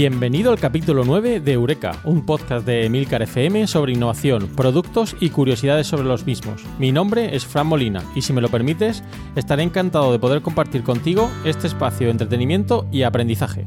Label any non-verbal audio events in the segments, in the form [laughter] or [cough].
Bienvenido al capítulo 9 de Eureka, un podcast de Emilcar FM sobre innovación, productos y curiosidades sobre los mismos. Mi nombre es Fran Molina y si me lo permites, estaré encantado de poder compartir contigo este espacio de entretenimiento y aprendizaje.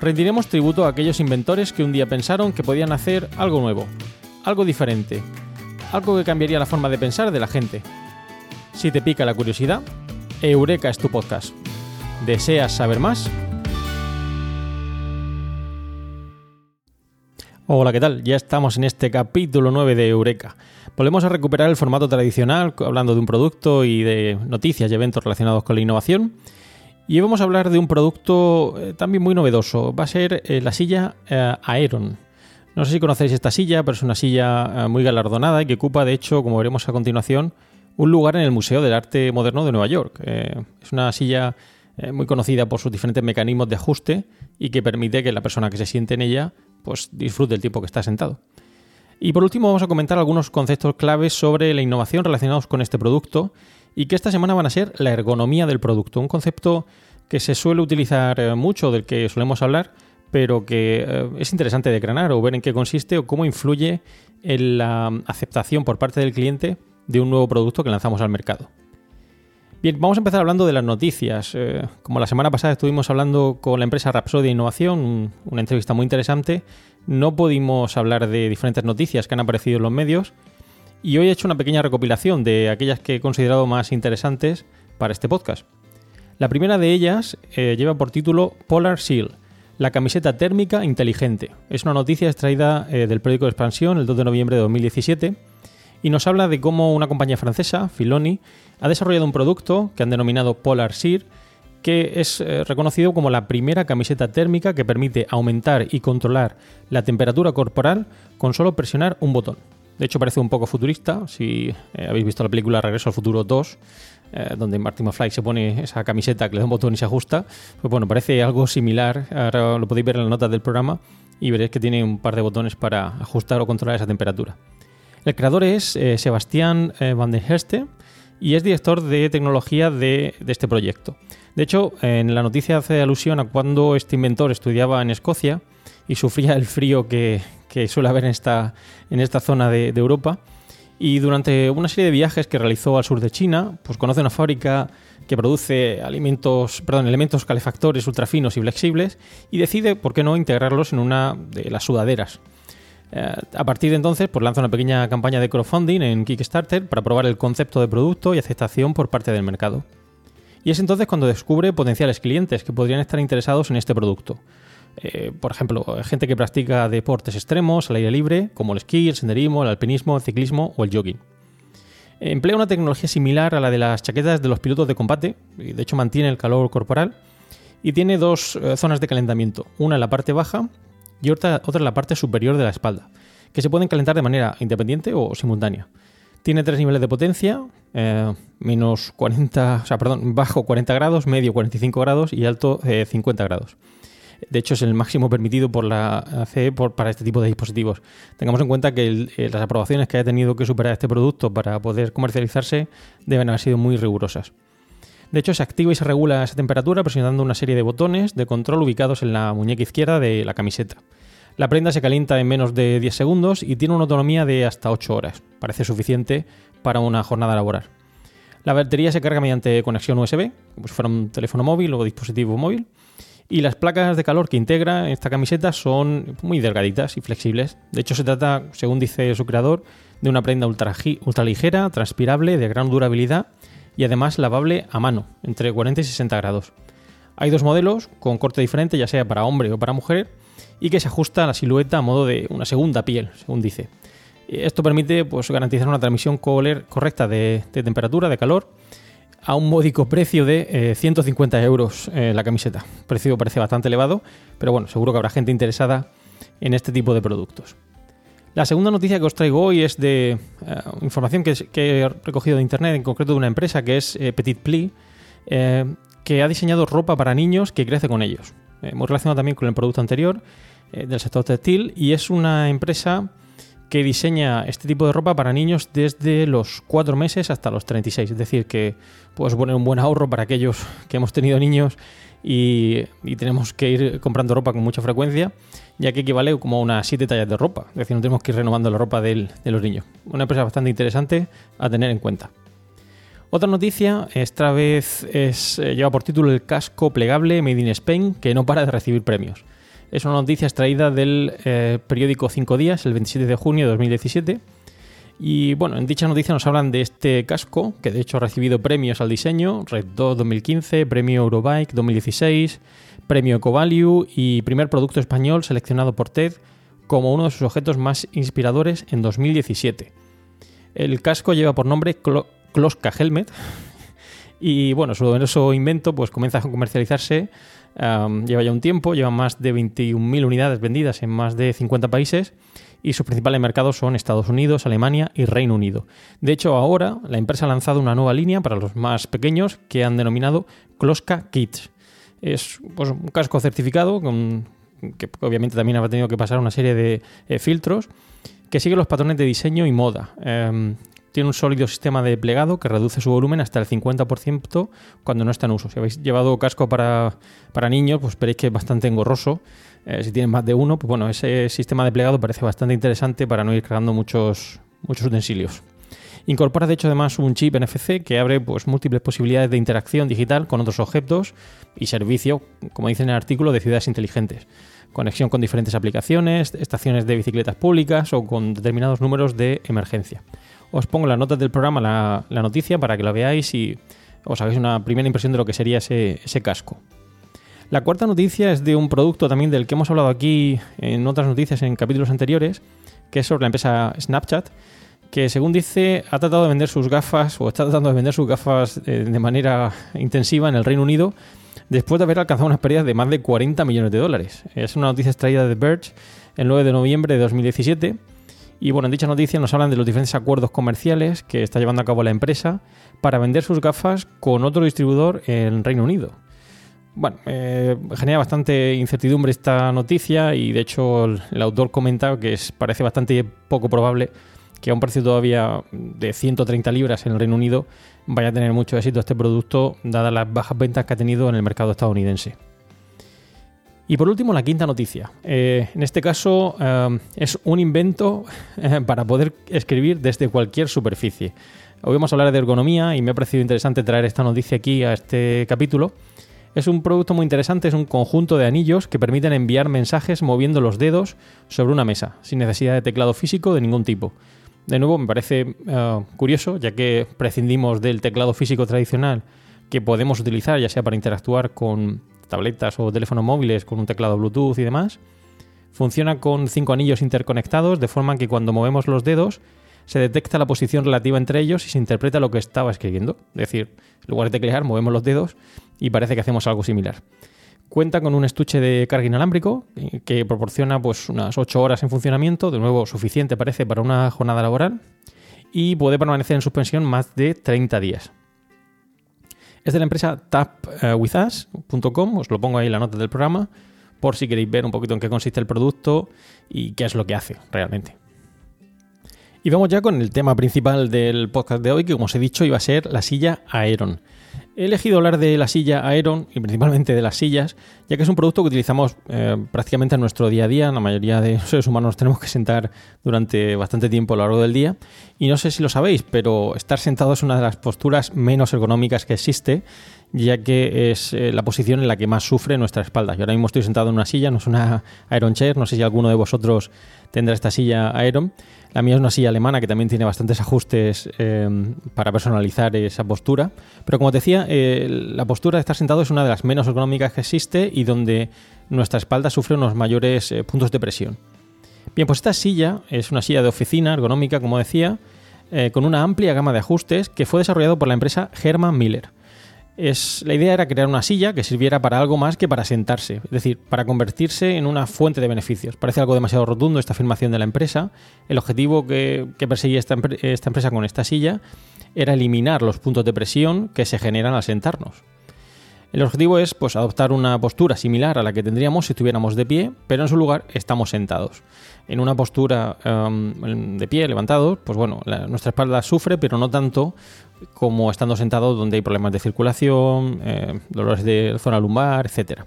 rendiremos tributo a aquellos inventores que un día pensaron que podían hacer algo nuevo, algo diferente, algo que cambiaría la forma de pensar de la gente. Si te pica la curiosidad, Eureka es tu podcast. ¿Deseas saber más? Hola, ¿qué tal? Ya estamos en este capítulo 9 de Eureka. Volvemos a recuperar el formato tradicional, hablando de un producto y de noticias y eventos relacionados con la innovación. Y hoy vamos a hablar de un producto eh, también muy novedoso. Va a ser eh, la silla eh, Aeron. No sé si conocéis esta silla, pero es una silla muy galardonada y que ocupa, de hecho, como veremos a continuación, un lugar en el Museo del Arte Moderno de Nueva York. es una silla muy conocida por sus diferentes mecanismos de ajuste y que permite que la persona que se siente en ella pues, disfrute el tiempo que está sentado. Y por último vamos a comentar algunos conceptos claves sobre la innovación relacionados con este producto y que esta semana van a ser la ergonomía del producto, un concepto que se suele utilizar eh, mucho, del que solemos hablar, pero que eh, es interesante decranar o ver en qué consiste o cómo influye en la aceptación por parte del cliente de un nuevo producto que lanzamos al mercado. Bien, vamos a empezar hablando de las noticias. Eh, como la semana pasada estuvimos hablando con la empresa Rapsodia Innovación, una entrevista muy interesante, no pudimos hablar de diferentes noticias que han aparecido en los medios, y hoy he hecho una pequeña recopilación de aquellas que he considerado más interesantes para este podcast. La primera de ellas eh, lleva por título Polar Seal, la camiseta térmica inteligente. Es una noticia extraída eh, del periódico de Expansión el 2 de noviembre de 2017 y nos habla de cómo una compañía francesa, Filoni, ha desarrollado un producto que han denominado Polar Seal que es eh, reconocido como la primera camiseta térmica que permite aumentar y controlar la temperatura corporal con solo presionar un botón. De hecho, parece un poco futurista. Si eh, habéis visto la película Regreso al Futuro 2, eh, donde Martin McFly se pone esa camiseta que le da un botón y se ajusta, pues bueno, parece algo similar. Ahora lo podéis ver en las notas del programa y veréis que tiene un par de botones para ajustar o controlar esa temperatura. El creador es eh, Sebastián Van der Herste y es director de tecnología de, de este proyecto. De hecho, en la noticia hace alusión a cuando este inventor estudiaba en Escocia y sufría el frío que, que suele haber en esta, en esta zona de, Europa. Y durante una serie de viajes que realizó al sur de China, pues conoce una fábrica que produce alimentos, perdón, elementos calefactores ultrafinos y flexibles y decide, ¿por qué no?, integrarlos en una de las sudaderas. Eh, a partir de entonces, pues lanza una pequeña campaña de crowdfunding en Kickstarter para probar el concepto de producto y aceptación por parte del mercado. Y es entonces cuando descubre potenciales clientes que podrían estar interesados en este producto. Eh, por ejemplo, gente que practica deportes extremos al aire libre, como el esquí, el senderismo, el alpinismo, el ciclismo o el jogging. Emplea una tecnología similar a la de las chaquetas de los pilotos de combate, y de hecho mantiene el calor corporal, y tiene dos eh, zonas de calentamiento, una en la parte baja y otra, otra en la parte superior de la espalda, que se pueden calentar de manera independiente o simultánea. Tiene tres niveles de potencia, eh, menos 40, o sea, perdón, bajo 40 grados, medio 45 grados y alto 50 eh, grados. De hecho, es el máximo permitido por la CE para este tipo de dispositivos. Tengamos en cuenta que eh, las aprobaciones que haya tenido que superar este producto para poder comercializarse deben haber sido muy rigurosas. De hecho, se activa y se regula esa temperatura presionando una serie de botones de control ubicados en la muñeca izquierda de la camiseta. La prenda se calienta en menos de 10 segundos y tiene una autonomía de hasta 8 horas. Parece suficiente para una jornada laboral. La batería se carga mediante conexión USB, como si fuera un teléfono móvil o dispositivo móvil. Y las placas de calor que integra esta camiseta son muy delgaditas y flexibles. De hecho, se trata, según dice su creador, de una prenda ultra, ultra ligera, transpirable, de gran durabilidad y además lavable a mano, entre 40 y 60 grados. Hay dos modelos con corte diferente, ya sea para hombre o para mujer, y que se ajusta a la silueta a modo de una segunda piel, según dice. Esto permite pues, garantizar una transmisión correcta de, temperatura, de calor, a un módico precio de 150 eh, euros eh, la camiseta. El precio parece bastante elevado, pero bueno, seguro que habrá gente interesada en este tipo de productos. La segunda noticia que os traigo hoy es de eh, información que, he recogido de internet, en concreto de una empresa que es Petit Pli, que ha diseñado ropa para niños que crece con ellos. Hemos relacionado también con el producto anterior eh, del sector textil y es una empresa que diseña este tipo de ropa para niños desde los 4 meses hasta los 36. Es decir, que puede poner un buen ahorro para aquellos que hemos tenido niños y, tenemos que ir comprando ropa con mucha frecuencia, ya que equivale como a unas 7 tallas de ropa. Es decir, no tenemos que ir renovando la ropa de los niños. Una empresa bastante interesante a tener en cuenta. Otra noticia, esta vez es, eh, lleva por título el casco plegable Made in Spain, que no para de recibir premios. Es una noticia extraída del eh, periódico Cinco Días, el 27 de junio de 2017. Y bueno, en dicha noticia nos hablan de este casco, que de hecho ha recibido premios al diseño, Red 2 2015, Premio Eurobike 2016, Premio EcoValue y primer producto español seleccionado por TED como uno de sus objetos más inspiradores en 2017. El casco lleva por nombre Kloska Helmet [laughs] y bueno, su novedoso invento pues comienza a comercializarse lleva ya un tiempo, lleva más de 21.000 unidades vendidas en más de 50 países y sus principales mercados son Estados Unidos, Alemania y Reino Unido. De hecho, ahora la empresa ha lanzado una nueva línea para los más pequeños que han denominado Kloska Kids. Es pues, un casco certificado que obviamente también ha tenido que pasar una serie de eh, filtros que sigue los patrones de diseño y moda. Em, tiene un sólido sistema de plegado que reduce su volumen hasta el 50% cuando no está en uso. Si habéis llevado casco para, niños, pues veréis que es bastante engorroso. Eh, si tienen más de uno, pues bueno, ese sistema de plegado parece bastante interesante para no ir cargando muchos, muchos utensilios. Incorpora de hecho además un chip NFC que abre pues, múltiples posibilidades de interacción digital con otros objetos y servicio, como dice en el artículo, de ciudades inteligentes. Conexión con diferentes aplicaciones, estaciones de bicicletas públicas o con determinados números de emergencia. Os pongo las notas del programa la, noticia para que la veáis y os hagáis una primera impresión de lo que sería ese, casco. La cuarta noticia es de un producto también del que hemos hablado aquí en otras noticias en capítulos anteriores, que es sobre la empresa Snapchat, que según dice ha tratado de vender sus gafas o está tratando de vender sus gafas eh, de manera intensiva en el Reino Unido después de haber alcanzado unas pérdidas de más de 40 millones de dólares. Es una noticia extraída de Verge el 9 de noviembre de 2017 y bueno, en dicha noticia nos hablan de los diferentes acuerdos comerciales que está llevando a cabo la empresa para vender sus gafas con otro distribuidor en Reino Unido. Bueno, eh, genera bastante incertidumbre esta noticia y de hecho el, autor comenta que es, parece bastante poco probable que a un precio todavía de 130 libras en el Reino Unido vaya a tener mucho éxito este producto, dadas las bajas ventas que ha tenido en el mercado estadounidense. Y por último, la quinta noticia. Eh, en este caso es un invento para poder escribir desde cualquier superficie. Hoy vamos a hablar de ergonomía y me ha parecido interesante traer esta noticia aquí a este capítulo. Es un producto muy interesante, es un conjunto de anillos que permiten enviar mensajes moviendo los dedos sobre una mesa, sin necesidad de teclado físico de ningún tipo. De nuevo, me parece eh, curioso, ya que prescindimos del teclado físico tradicional que podemos utilizar, ya sea para interactuar con tabletas o teléfonos móviles, con un teclado Bluetooth y demás. Funciona con cinco anillos interconectados, de forma que cuando movemos los dedos se detecta la posición relativa entre ellos y se interpreta lo que estaba escribiendo. Es decir, en lugar de teclear, movemos los dedos y parece que hacemos algo similar. Cuenta con un estuche de carga inalámbrico que proporciona pues, unas 8 horas en funcionamiento, de nuevo suficiente parece para una jornada laboral, y puede permanecer en suspensión más de 30 días. Es de la empresa tapwithus.com, os lo pongo ahí en la nota del programa, por si queréis ver un poquito en qué consiste el producto y qué es lo que hace realmente. Y vamos ya con el tema principal del podcast de hoy, que como os he dicho iba a ser la silla Aeron. He elegido hablar de la silla Aeron y principalmente de las sillas, ya que es un producto que utilizamos eh, prácticamente en nuestro día a día. La mayoría de seres humanos tenemos que sentar durante bastante tiempo a lo largo del día. Y no sé si lo sabéis, pero estar sentado es una de las posturas menos ergonómicas que existe, ya que es eh, la posición en la que más sufre nuestra espalda. Yo ahora mismo estoy sentado en una silla, no es una Aeron Chair, no sé si alguno de vosotros tendrá esta silla Aeron. La mía es una silla alemana que también tiene bastantes ajustes em, para personalizar esa postura. Pero como te decía, la postura de estar sentado es una de las menos ergonómicas que existe y donde nuestra espalda sufre unos mayores eh, puntos de presión. Bien, pues esta silla es una silla de oficina ergonómica, como decía, eh, con una amplia gama de ajustes que fue desarrollado por la empresa Herman Miller la idea era crear una silla que sirviera para algo más que para sentarse, es decir, para convertirse en una fuente de beneficios. Parece algo demasiado rotundo esta afirmación de la empresa. El objetivo que, perseguía esta, empresa con esta silla era eliminar los puntos de presión que se generan al sentarnos. El objetivo es pues, adoptar una postura similar a la que tendríamos si estuviéramos de pie, pero en su lugar estamos sentados. En una postura em, de pie, levantados, pues bueno, nuestra espalda sufre, pero no tanto como estando sentados donde hay problemas de circulación, eh, dolores de zona lumbar, etc.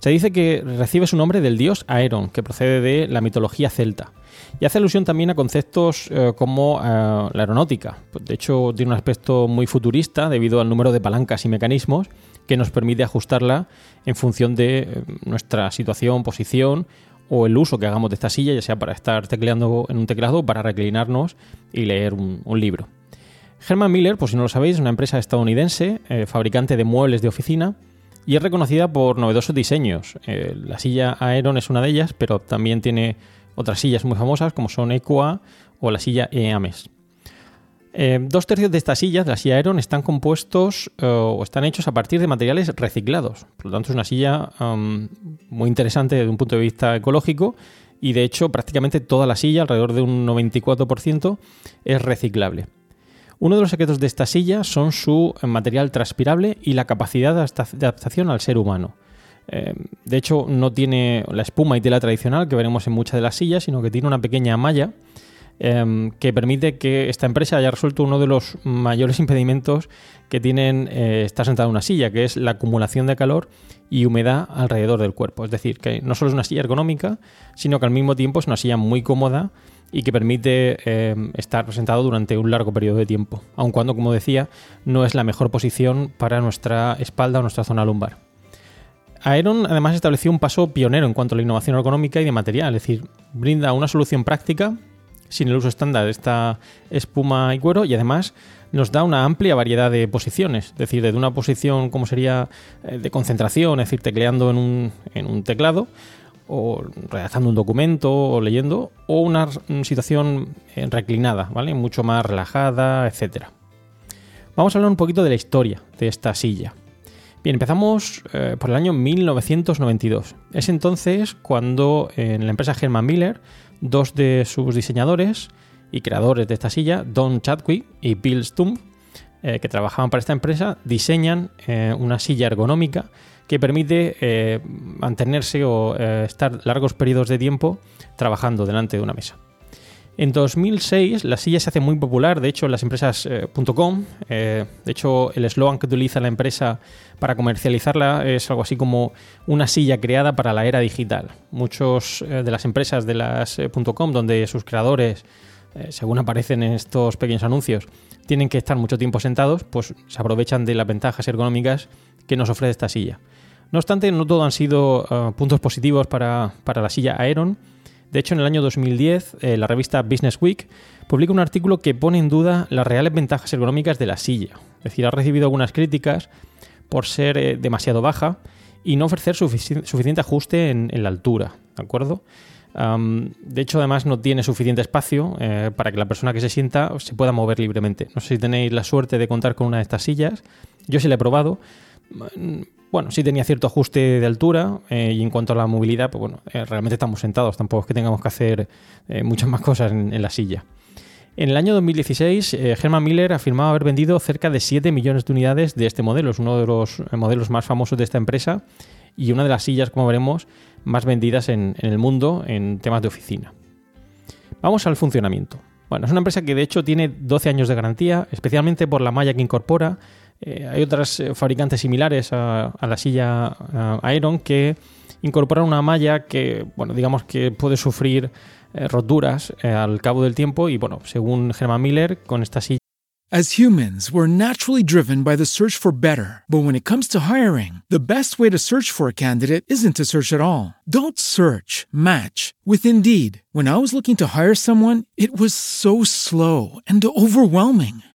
Se dice que recibe su nombre del dios Aeron, que procede de la mitología celta. Y hace alusión también a conceptos eh, como eh, la aeronáutica. De hecho, tiene un aspecto muy futurista debido al número de palancas y mecanismos que nos permite ajustarla en función de nuestra situación, posición o el uso que hagamos de esta silla, ya sea para estar tecleando en un teclado o para reclinarnos y leer un, libro. Herman Miller, por si no lo sabéis, es una empresa estadounidense, eh, fabricante de muebles de oficina, y es reconocida por novedosos diseños. Eh, la silla Aeron es una de ellas, pero también tiene otras sillas muy famosas como son EQA o la silla EAMES. Eh, dos tercios de estas sillas, de la silla Aeron, están compuestos o están hechos a partir de materiales reciclados. Por lo tanto, es una silla muy interesante desde un punto de vista ecológico y de hecho prácticamente toda la silla, alrededor de un 94%, es reciclable. Uno de los secretos de esta silla son su material transpirable y la capacidad de adaptación al ser humano. Eh, de hecho, no tiene la espuma y tela tradicional que veremos en muchas de las sillas, sino que tiene una pequeña malla Em, que permite que esta empresa haya resuelto uno de los mayores impedimentos que tienen eh, estar sentado en una silla, que es la acumulación de calor y humedad alrededor del cuerpo. Es decir, que no solo es una silla ergonómica, sino que al mismo tiempo es una silla muy cómoda y que permite em, estar sentado durante un largo periodo de tiempo, aun cuando, como decía, no es la mejor posición para nuestra espalda o nuestra zona lumbar. Aeron además estableció un paso pionero en cuanto a la innovación ergonómica y de material, es decir, brinda una solución práctica sin el uso estándar de esta espuma y cuero y además nos da una amplia variedad de posiciones, es decir, desde una posición como sería eh, de concentración, es decir, tecleando en un, en un teclado, o redactando un documento o leyendo, o una situación eh, reclinada, ¿vale? Mucho más relajada, etc. Vamos a hablar un poquito de la historia de esta silla. Bien, empezamos eh, por el año 1992. Es entonces cuando en la empresa Herman Miller dos de sus diseñadores y creadores de esta silla, Don Chadwick y Bill Stump, eh, que trabajaban para esta empresa, diseñan una silla ergonómica que permite eh, mantenerse o estar largos periodos de tiempo trabajando delante de una mesa. En 2006 la silla se hace muy popular, de hecho en las empresas eh, .com, eh, de hecho el eslogan que utiliza la empresa para comercializarla es algo así como una silla creada para la era digital. Muchos eh, de las empresas de las .com donde sus creadores, según aparecen en estos pequeños anuncios, tienen que estar mucho tiempo sentados, pues se aprovechan de las ventajas ergonómicas que nos ofrece esta silla. No obstante, no todo han sido puntos positivos para, para la silla Aeron de hecho, en el año 2010, eh, la revista Business Week publica un artículo que pone en duda las reales ventajas ergonómicas de la silla. Es decir, ha recibido algunas críticas por ser eh, demasiado baja y no ofrecer suficiente ajuste en, la altura. ¿De acuerdo? de hecho, además no tiene suficiente espacio eh, para que la persona que se sienta se pueda mover libremente. No sé si tenéis la suerte de contar con una de estas sillas. Yo sí la he probado bueno, sí tenía cierto ajuste de altura eh, y en cuanto a la movilidad, pues bueno, eh, realmente estamos sentados, tampoco es que tengamos que hacer eh, muchas más cosas en, la silla. En el año 2016, Herman Miller afirmaba haber vendido cerca de 7 millones de unidades de este modelo, es uno de los modelos más famosos de esta empresa y una de las sillas, como veremos, más vendidas en, en el mundo en temas de oficina. Vamos al funcionamiento. Bueno, es una empresa que de hecho tiene 12 años de garantía, especialmente por la malla que incorpora, eh, hay otras eh, fabricantes similares a, la silla Iron que incorporan una malla que, bueno, digamos que puede sufrir eh, roturas al cabo del tiempo y, bueno, según Herman Miller, con esta silla As humans, we're naturally driven by the search for better. But when it comes to hiring, the best way to search for a candidate isn't to search at all. Don't search, match with Indeed. When I was looking to hire someone, it was so slow and overwhelming.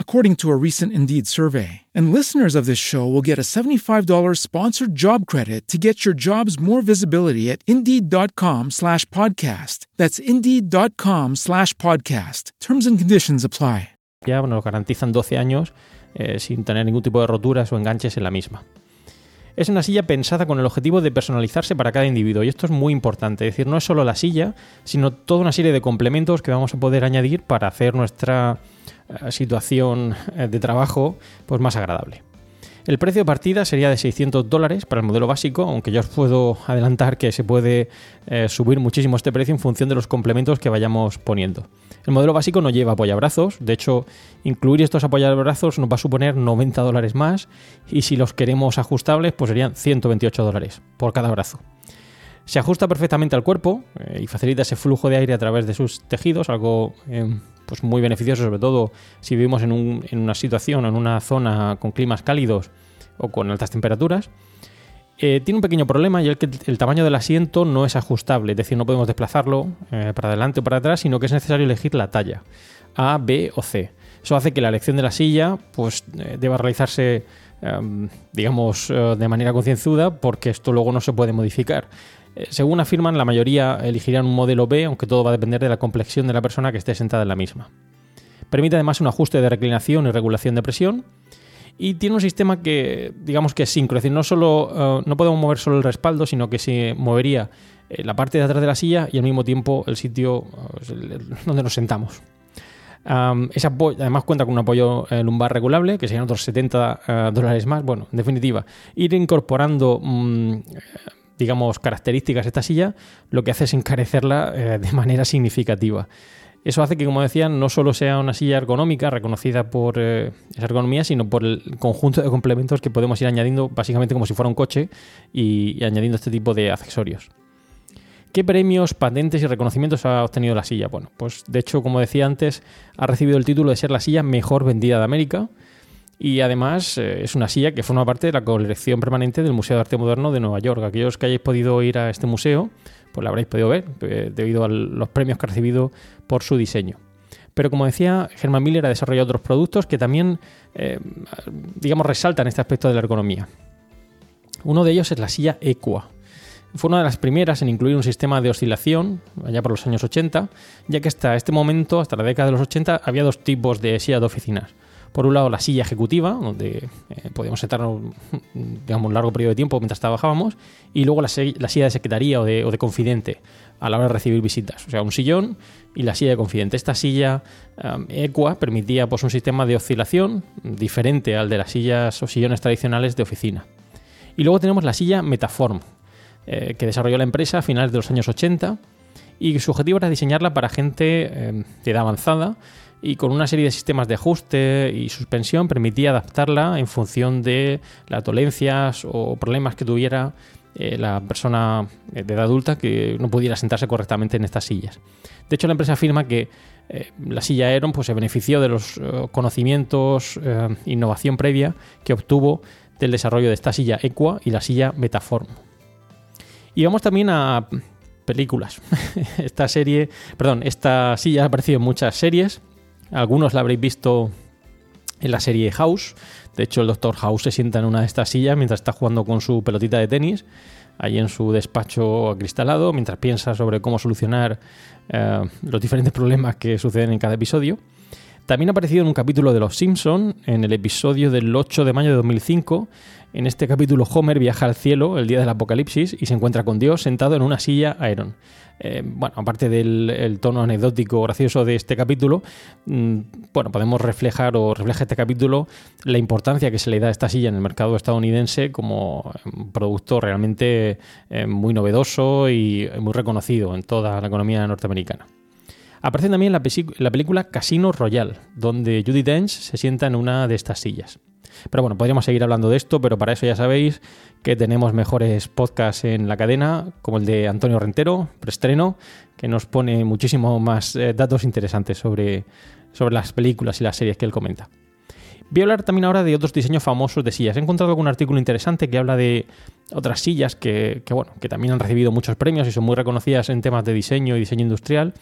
according to a recent Indeed survey. And listeners of this show will get a $75 sponsored job credit to get your jobs more visibility at Indeed.com slash podcast. That's Indeed.com slash podcast. Terms and conditions apply. Ya nos garantizan 12 años eh, sin tener ningún tipo de roturas o enganches en la misma. Es una silla pensada con el objetivo de personalizarse para cada individuo y esto es muy importante, es decir, no es solo la silla, sino toda una serie de complementos que vamos a poder añadir para hacer nuestra eh, situación eh, de trabajo pues más agradable. El precio de partida sería de 600 dólares para el modelo básico, aunque yo os puedo adelantar que se puede eh, subir muchísimo este precio en función de los complementos que vayamos poniendo. El modelo básico no lleva apoyabrazos, de hecho, incluir estos apoyabrazos nos va a suponer 90 dólares más y si los queremos ajustables, pues serían 128 dólares por cada brazo. Se ajusta perfectamente al cuerpo y facilita ese flujo de aire a través de sus tejidos, algo pues muy beneficioso, sobre todo si vivimos en, una situación o en una zona con climas cálidos o con altas temperaturas. Eh, tiene un pequeño problema y es que el tamaño del asiento no es ajustable, es decir, no podemos desplazarlo eh, para adelante o para atrás, sino que es necesario elegir la talla A, B o C. Eso hace que la elección de la silla pues, eh, deba realizarse, em, digamos, de manera concienzuda, porque esto luego no se puede modificar. Eh, según afirman, la mayoría elegirían un modelo B, aunque todo va a depender de la complexión de la persona que esté sentada en la misma. Permite además un ajuste de reclinación y regulación de presión. Y tiene un sistema que, digamos que es síncrono, es decir, no, solo, eh, no podemos mover solo el respaldo, sino que se movería eh, la parte de atrás de la silla y al mismo tiempo el sitio donde nos sentamos. además cuenta con un apoyo lumbar regulable, que serían otros 70 dólares más. Bueno, en definitiva, ir incorporando mm, digamos, características esta silla, lo que hace es encarecerla eh, de manera significativa. Eso hace que, como decía, no solo sea una silla ergonómica reconocida por eh, esa ergonomía, sino por el conjunto de complementos que podemos ir añadiendo, básicamente como si fuera un coche, y, añadiendo este tipo de accesorios. ¿Qué premios, patentes y reconocimientos ha obtenido la silla? Bueno, pues de hecho, como decía antes, ha recibido el título de ser la silla mejor vendida de América, y además eh, es una silla que forma parte de la colección permanente del Museo de Arte Moderno de Nueva York. Aquellos que hayáis podido ir a este museo, pues la habréis podido ver eh, debido a los premios que ha recibido por su diseño. Pero como decía, Herman Miller ha desarrollado otros productos que también, eh, digamos, resaltan este aspecto de la ergonomía. Uno de ellos es la silla Equa. Fue una de las primeras en incluir un sistema de oscilación, allá por los años 80, ya que hasta este momento, hasta la década de los 80, había dos tipos de silla de oficinas. Por un lado, la silla ejecutiva, donde eh, podíamos sentarnos digamos, un largo periodo de tiempo mientras trabajábamos, y luego la, silla de secretaría o de, confidente a la hora de recibir visitas. O sea, un sillón y la silla de confidente. Esta silla um, Equa permitía pues, un sistema de oscilación diferente al de las sillas o sillones tradicionales de oficina. Y luego tenemos la silla Metaform, eh, que desarrolló la empresa a finales de los años 80 y su objetivo era diseñarla para gente eh, de edad avanzada y con una serie de sistemas de ajuste y suspensión permitía adaptarla en función de las dolencias o problemas que tuviera eh, la persona de edad adulta que no pudiera sentarse correctamente en estas sillas. De hecho, la empresa afirma que la silla Aeron pues, se benefició de los conocimientos, e innovación previa que obtuvo del desarrollo de esta silla Equa y la silla Metaform. Y vamos también a películas. [laughs] esta serie, perdón, esta silla ha aparecido en muchas series. Algunos la habréis visto en la serie House. De hecho, el Doctor House se sienta en una de estas sillas mientras está jugando con su pelotita de tenis, ahí en su despacho acristalado, mientras piensa sobre cómo solucionar eh, los diferentes problemas que suceden en cada episodio. También ha aparecido en un capítulo de Los Simpson, en el episodio del 8 de mayo de 2005. En este capítulo Homer viaja al cielo el día del apocalipsis y se encuentra con Dios sentado en una silla Aeron. Eh, bueno, aparte del tono anecdótico gracioso de este capítulo, mm, bueno, podemos reflejar o refleja este capítulo la importancia que se le da a esta silla en el mercado estadounidense como un producto realmente eh, muy novedoso y muy reconocido en toda la economía norteamericana. Aparece también la, la película Casino Royale, donde Judy Dench se sienta en una de estas sillas. Pero bueno, podríamos seguir hablando de esto, pero para eso ya sabéis que tenemos mejores podcasts en la cadena, como el de Antonio Rentero, preestreno, que nos pone muchísimo más eh, datos interesantes sobre, sobre las películas y las series que él comenta. Voy a hablar también ahora de otros diseños famosos de sillas. He encontrado algún artículo interesante que habla de otras sillas que, bueno, que también han recibido muchos premios y son muy reconocidas en temas de diseño y diseño industrial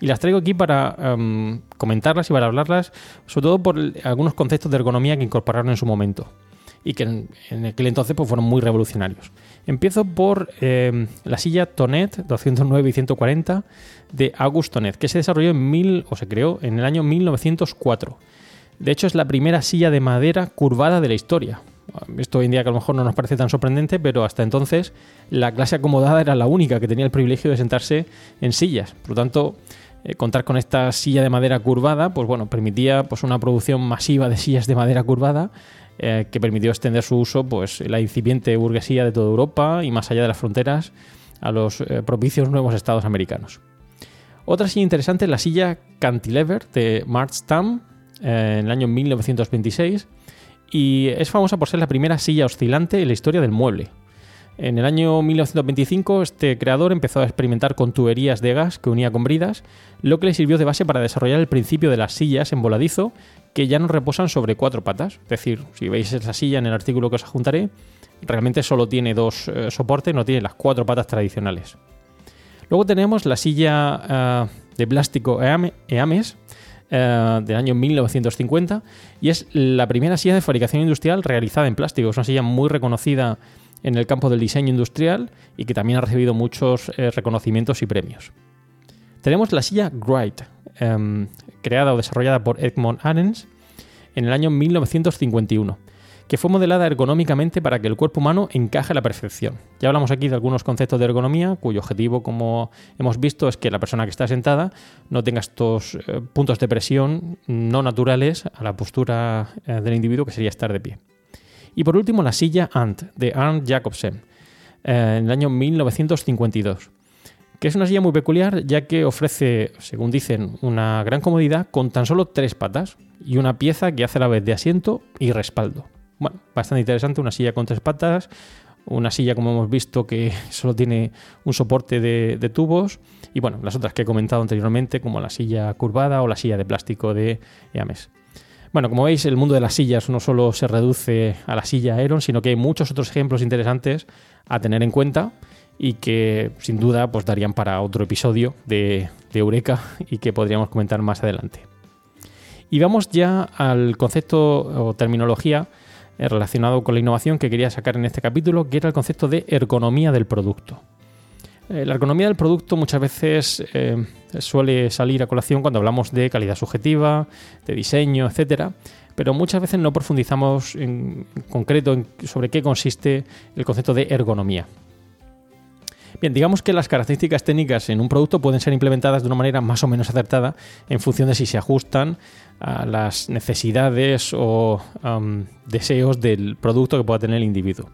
y las traigo aquí para em, comentarlas y para hablarlas, sobre todo por algunos conceptos de ergonomía que incorporaron en su momento y que en, aquel entonces pues, fueron muy revolucionarios. Empiezo por em, la silla Tonet 209 y 140 de Auguste Tonet, que se desarrolló en mil, o se creó en el año 1904. De hecho, es la primera silla de madera curvada de la historia. Esto hoy en día que a lo mejor no nos parece tan sorprendente, pero hasta entonces la clase acomodada era la única que tenía el privilegio de sentarse en sillas. Por lo tanto, eh, contar con esta silla de madera curvada, pues bueno, permitía pues, una producción masiva de sillas de madera curvada eh, que permitió extender su uso pues, la incipiente burguesía de toda Europa y más allá de las fronteras a los eh, propicios nuevos estados americanos. Otra silla interesante es la silla Cantilever de March Tam en el año 1926 y es famosa por ser la primera silla oscilante en la historia del mueble. En el año 1925 este creador empezó a experimentar con tuberías de gas que unía con bridas, lo que le sirvió de base para desarrollar el principio de las sillas en voladizo que ya no reposan sobre cuatro patas. Es decir, si veis esa silla en el artículo que os juntaré, realmente solo tiene dos eh, soportes, no tiene las cuatro patas tradicionales. Luego tenemos la silla eh, de plástico EAMES eh, del año 1950 y es la primera silla de fabricación industrial realizada en plástico. Es una silla muy reconocida en el campo del diseño industrial y que también ha recibido muchos eh, reconocimientos y premios. Tenemos la silla Wright, em, creada o desarrollada por Edmond Arens en el año 1951, que fue modelada ergonómicamente para que el cuerpo humano encaje a la perfección. Ya hablamos aquí de algunos conceptos de ergonomía, cuyo objetivo, como hemos visto, es que la persona que está sentada no tenga estos eh, puntos de presión no naturales a la postura eh, del individuo, que sería estar de pie. Y por último, la silla Ant de Arndt Jacobsen eh, en el año 1952, que es una silla muy peculiar ya que ofrece, según dicen, una gran comodidad con tan solo tres patas y una pieza que hace a la vez de asiento y respaldo. Bueno, bastante interesante, una silla con tres patas, una silla como hemos visto que [laughs] solo tiene un soporte de, de, tubos y bueno, las otras que he comentado anteriormente como la silla curvada o la silla de plástico de Yames. Bueno, como veis, el mundo de las sillas no solo se reduce a la silla Aeron, sino que hay muchos otros ejemplos interesantes a tener en cuenta y que sin duda pues, darían para otro episodio de, Eureka y que podríamos comentar más adelante. Y vamos ya al concepto o terminología eh, relacionado con la innovación que quería sacar en este capítulo, que era el concepto de ergonomía del producto. Eh, la ergonomía del producto muchas veces eh, suele salir a colación cuando hablamos de calidad subjetiva, de diseño, etcétera, pero muchas veces no profundizamos en concreto sobre qué consiste el concepto de ergonomía. Bien, digamos que las características técnicas en un producto pueden ser implementadas de una manera más o menos acertada en función de si se ajustan a las necesidades o deseos del producto que pueda tener el individuo.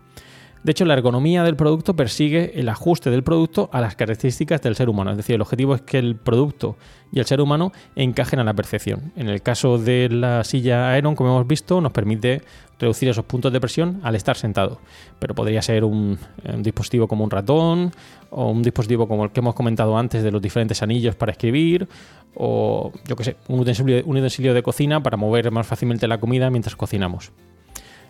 De hecho, la ergonomía del producto persigue el ajuste del producto a las características del ser humano. Es decir, el objetivo es que el producto y el ser humano encajen a la percepción. En el caso de la silla Aeron, como hemos visto, nos permite reducir esos puntos de presión al estar sentado. Pero podría ser un, dispositivo como un ratón o un dispositivo como el que hemos comentado antes de los diferentes anillos para escribir o, yo qué sé, un utensilio de cocina para mover más fácilmente la comida mientras cocinamos.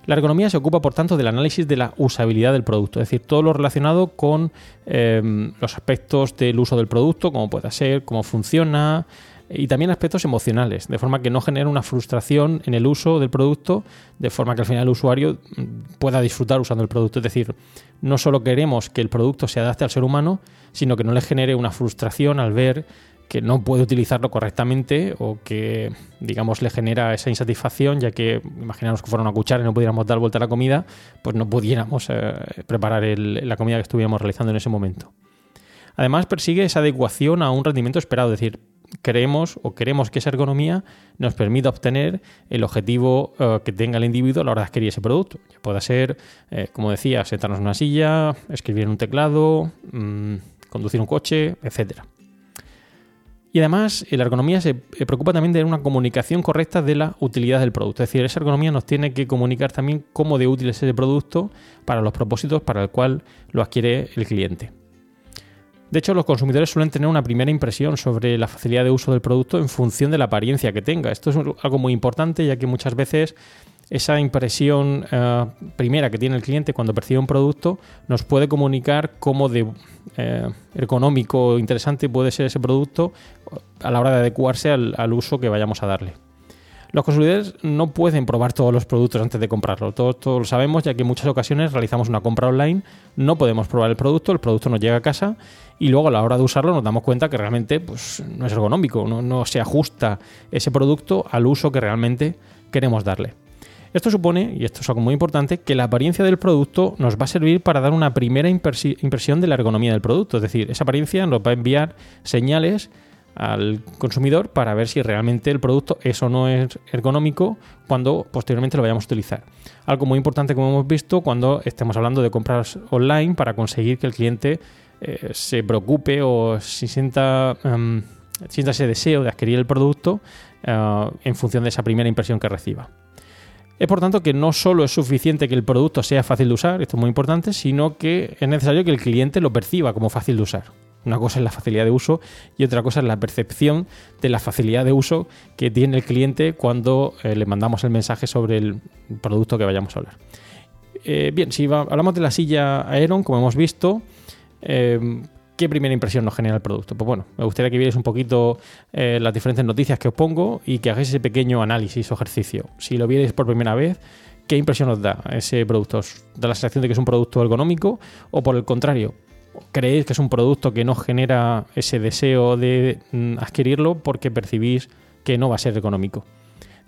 La ergonomía se ocupa, por tanto, del análisis de la usabilidad del producto, es decir, todo lo relacionado con em, los aspectos del uso del producto, cómo pueda ser, cómo funciona, y también aspectos emocionales, de forma que no genere una frustración en el uso del producto, de forma que al final el usuario mm, pueda disfrutar usando el producto. Es decir, no solo queremos que el producto se adapte al ser humano, sino que no le genere una frustración al ver que no puede utilizarlo correctamente o que, digamos, le genera esa insatisfacción, ya que imaginamos que fuera una cuchara y no pudiéramos dar vuelta a la comida, pues no pudiéramos eh, preparar la comida que estuviéramos realizando en ese momento. Además, persigue esa adecuación a un rendimiento esperado, es decir, creemos o queremos que esa ergonomía nos permita obtener el objetivo eh, que tenga el individuo a la hora de adquirir ese producto. Ya pueda ser, eh, como decía, sentarnos en una silla, escribir en un teclado, mm, conducir un coche, etcétera. Y además, la ergonomía se eh, preocupa también de una comunicación correcta de la utilidad del producto. Es decir, esa ergonomía nos tiene que comunicar también cómo de útil es ese producto para los propósitos para el cual lo adquiere el cliente. De hecho, los consumidores suelen tener una primera impresión sobre la facilidad de uso del producto en función de la apariencia que tenga. Esto es algo muy importante ya que muchas veces esa impresión eh, primera que tiene el cliente cuando percibe un producto nos puede comunicar cómo de eh, ergonómico o interesante puede ser ese producto a la hora de adecuarse al, uso que vayamos a darle. Los consumidores no pueden probar todos los productos antes de comprarlo. Todos, lo sabemos, ya que en muchas ocasiones realizamos una compra online, no podemos probar el producto, el producto nos llega a casa y luego a la hora de usarlo nos damos cuenta que realmente pues, no es ergonómico, no se ajusta ese producto al uso que realmente queremos darle. Esto supone, y esto es algo muy importante, que la apariencia del producto nos va a servir para dar una primera impresión de la ergonomía del producto. Es decir, esa apariencia nos va a enviar señales al consumidor para ver si realmente el producto es o no es ergonómico cuando posteriormente lo vayamos a utilizar. Algo muy importante como hemos visto cuando estemos hablando de compras online para conseguir que el cliente eh, se preocupe o si sienta, em, sienta ese deseo de adquirir el producto eh, en función de esa primera impresión que reciba. Es por tanto que no solo es suficiente que el producto sea fácil de usar, esto es muy importante, sino que es necesario que el cliente lo perciba como fácil de usar. Una cosa es la facilidad de uso y otra cosa es la percepción de la facilidad de uso que tiene el cliente cuando eh, le mandamos el mensaje sobre el producto que vayamos a hablar. Eh, bien, si hablamos de la silla Aeron, como hemos visto, eh, ¿qué primera impresión nos genera el producto? Pues bueno, me gustaría que vierais un poquito eh, las diferentes noticias que os pongo y que hagáis ese pequeño análisis o ejercicio. Si lo vierais por primera vez, ¿qué impresión os da ese producto? ¿Os da la sensación de que es un producto ergonómico o por el contrario? ¿Creéis que es un producto que no genera ese deseo de mm, adquirirlo porque percibís que no va a ser económico?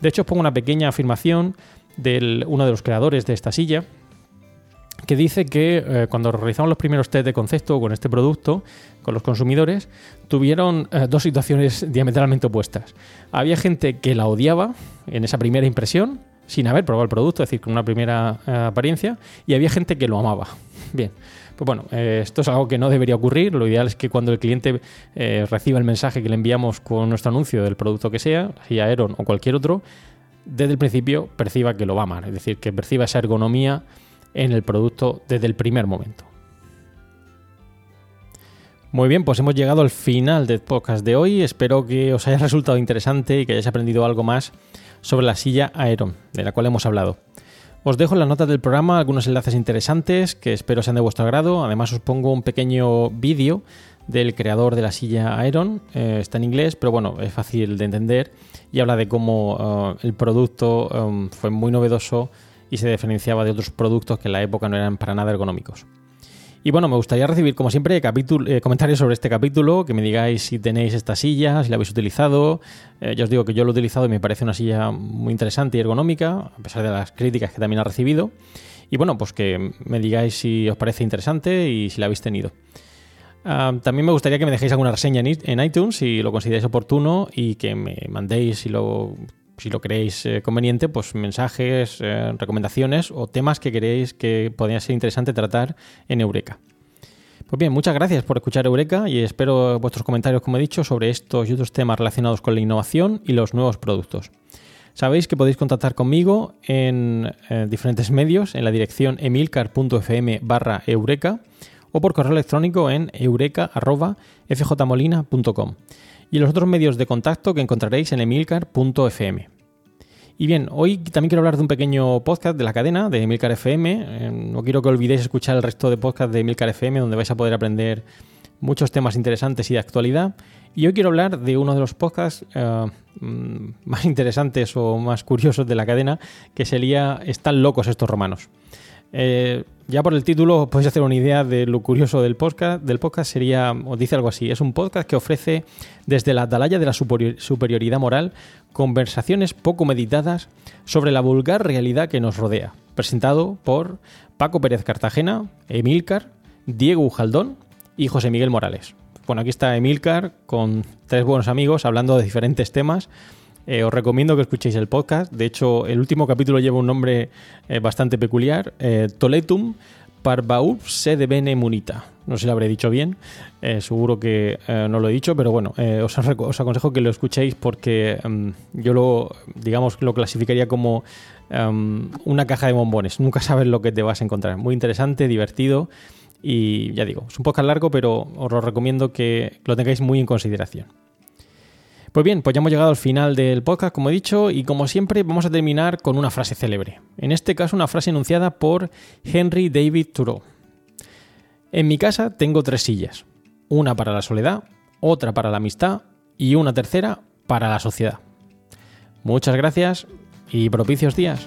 De hecho, os pongo una pequeña afirmación de uno de los creadores de esta silla, que dice que eh, cuando realizamos los primeros test de concepto con este producto, con los consumidores, tuvieron eh, dos situaciones [laughs] diametralmente opuestas. Había gente que la odiaba en esa primera impresión, sin haber probado el producto, es decir, con una primera eh, apariencia, y había gente que lo amaba. [laughs] Bien, pues bueno, esto es algo que no debería ocurrir. Lo ideal es que cuando el cliente reciba el mensaje que le enviamos con nuestro anuncio del producto que sea, sea Aeron o cualquier otro, desde el principio perciba que lo va a amar, es decir, que perciba esa ergonomía en el producto desde el primer momento. Muy bien, pues hemos llegado al final del podcast de hoy. Espero que os haya [laughs] resultado interesante y que hayáis aprendido algo más sobre la silla Aeron, de la cual hemos hablado. Os dejo en las notas del programa algunos enlaces interesantes que espero sean de vuestro agrado. Además os pongo un pequeño vídeo del creador de la silla Aeron. Eh, está en inglés, pero bueno, es fácil de entender y habla de cómo eh, el producto eh, fue muy novedoso y se diferenciaba de otros productos que en la época no eran para nada ergonómicos. Y bueno, me gustaría recibir, como siempre, eh, comentarios sobre este capítulo, que me digáis si tenéis esta silla, si la habéis utilizado. Eh, ya os digo que yo lo he utilizado y me parece una silla muy interesante y ergonómica, a pesar de las críticas que también ha recibido. Y bueno, pues que me digáis si os parece interesante y si la habéis tenido. Ah, también me gustaría que me dejéis alguna reseña en iTunes si lo consideráis oportuno y que me mandéis si lo, si lo creéis eh, conveniente, pues mensajes, recomendaciones o temas que queréis que podrían ser interesante tratar en Eureka. Pues bien, muchas gracias por escuchar Eureka y espero vuestros comentarios, como he dicho, sobre estos y otros temas relacionados con la innovación y los nuevos productos. Sabéis que podéis contactar conmigo en eh, diferentes medios, en la dirección emilcar.fm barra eureka o por correo electrónico en eureka.fjmolina.com y los otros medios de contacto que encontraréis en emilcar.fm. Y bien, hoy también quiero hablar de un pequeño podcast de la cadena de Emilcar FM. Eh, no quiero que olvidéis escuchar el resto de podcasts de Emilcar FM, donde vais a poder aprender muchos temas interesantes y de actualidad. Y hoy quiero hablar de uno de los podcasts eh, mm, [laughs] más interesantes o más curiosos de la cadena, que sería Están locos estos romanos. Eh, ya por el título os podéis hacer una idea de lo curioso del podcast. Del podcast sería, os dice algo así, es un podcast que ofrece desde la atalaya de la superioridad moral conversaciones poco meditadas sobre la vulgar realidad que nos rodea. Presentado por Paco Pérez Cartagena, Emilcar, Diego Ujaldón y José Miguel Morales. Bueno, aquí está Emilcar con tres buenos amigos hablando de diferentes temas eh, os recomiendo que escuchéis el podcast. De hecho, el último capítulo lleva un nombre eh, bastante peculiar: eh, Toletum Parvaub de Bene Munita. No sé si lo habré dicho bien, seguro que no lo he dicho, pero bueno, os, os, aconsejo que lo escuchéis porque em, yo lo, digamos, lo clasificaría como em, una caja de bombones. Nunca sabes lo que te vas a encontrar. Muy interesante, divertido y ya digo, es un podcast largo, pero os lo recomiendo que lo tengáis muy en consideración. Pues bien, pues ya hemos llegado al final del podcast, como he dicho, y como siempre vamos a terminar con una frase célebre. En este caso, una frase enunciada por Henry David Thoreau. En mi casa tengo tres sillas. Una para la soledad, otra para la amistad y una tercera para la sociedad. Muchas gracias y propicios días.